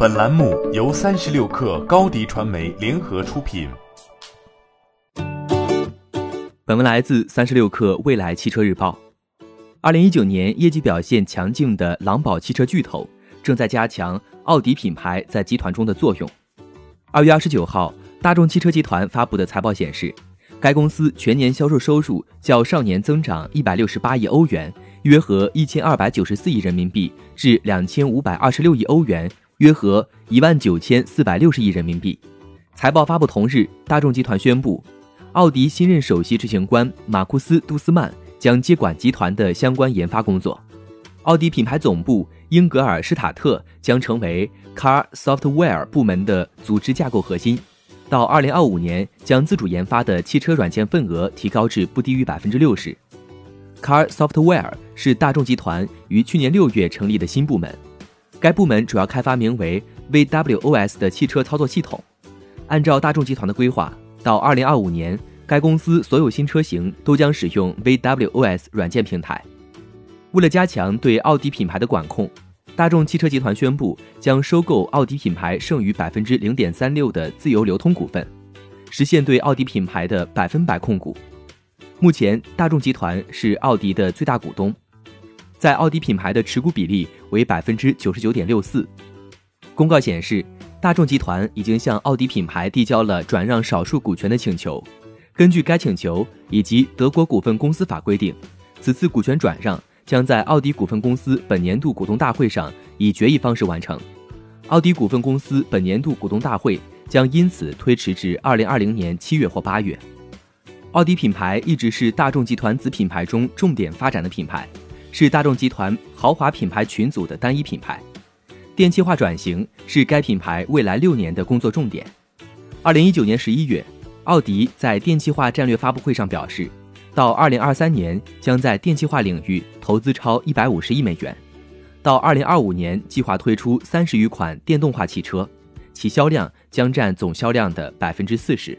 本栏目由三十六氪高低传媒联合出品。本文来自三十六氪未来汽车日报。二零一九年业绩表现强劲的狼堡汽车巨头正在加强奥迪品牌在集团中的作用。二月二十九号，大众汽车集团发布的财报显示，该公司全年销售收入较上年增长一百六十八亿欧元。约合一千二百九十四亿人民币至两千五百二十六亿欧元，约合一万九千四百六十亿人民币。财报发布同日，大众集团宣布，奥迪新任首席执行官马库斯·杜斯曼将接管集团的相关研发工作。奥迪品牌总部英格尔施塔特将成为 Car Software 部门的组织架构核心。到二零二五年，将自主研发的汽车软件份额提高至不低于百分之六十。Car Software 是大众集团于去年六月成立的新部门，该部门主要开发名为 VWOS 的汽车操作系统。按照大众集团的规划，到2025年，该公司所有新车型都将使用 VWOS 软件平台。为了加强对奥迪品牌的管控，大众汽车集团宣布将收购奥迪品牌剩余百分之零点三六的自由流通股份，实现对奥迪品牌的百分百控股。目前，大众集团是奥迪的最大股东，在奥迪品牌的持股比例为百分之九十九点六四。公告显示，大众集团已经向奥迪品牌递交了转让少数股权的请求。根据该请求以及德国股份公司法规定，此次股权转让将在奥迪股份公司本年度股东大会上以决议方式完成。奥迪股份公司本年度股东大会将因此推迟至二零二零年七月或八月。奥迪品牌一直是大众集团子品牌中重点发展的品牌，是大众集团豪华品牌群组的单一品牌。电气化转型是该品牌未来六年的工作重点。二零一九年十一月，奥迪在电气化战略发布会上表示，到二零二三年将在电气化领域投资超一百五十亿美元，到二零二五年计划推出三十余款电动化汽车，其销量将占总销量的百分之四十。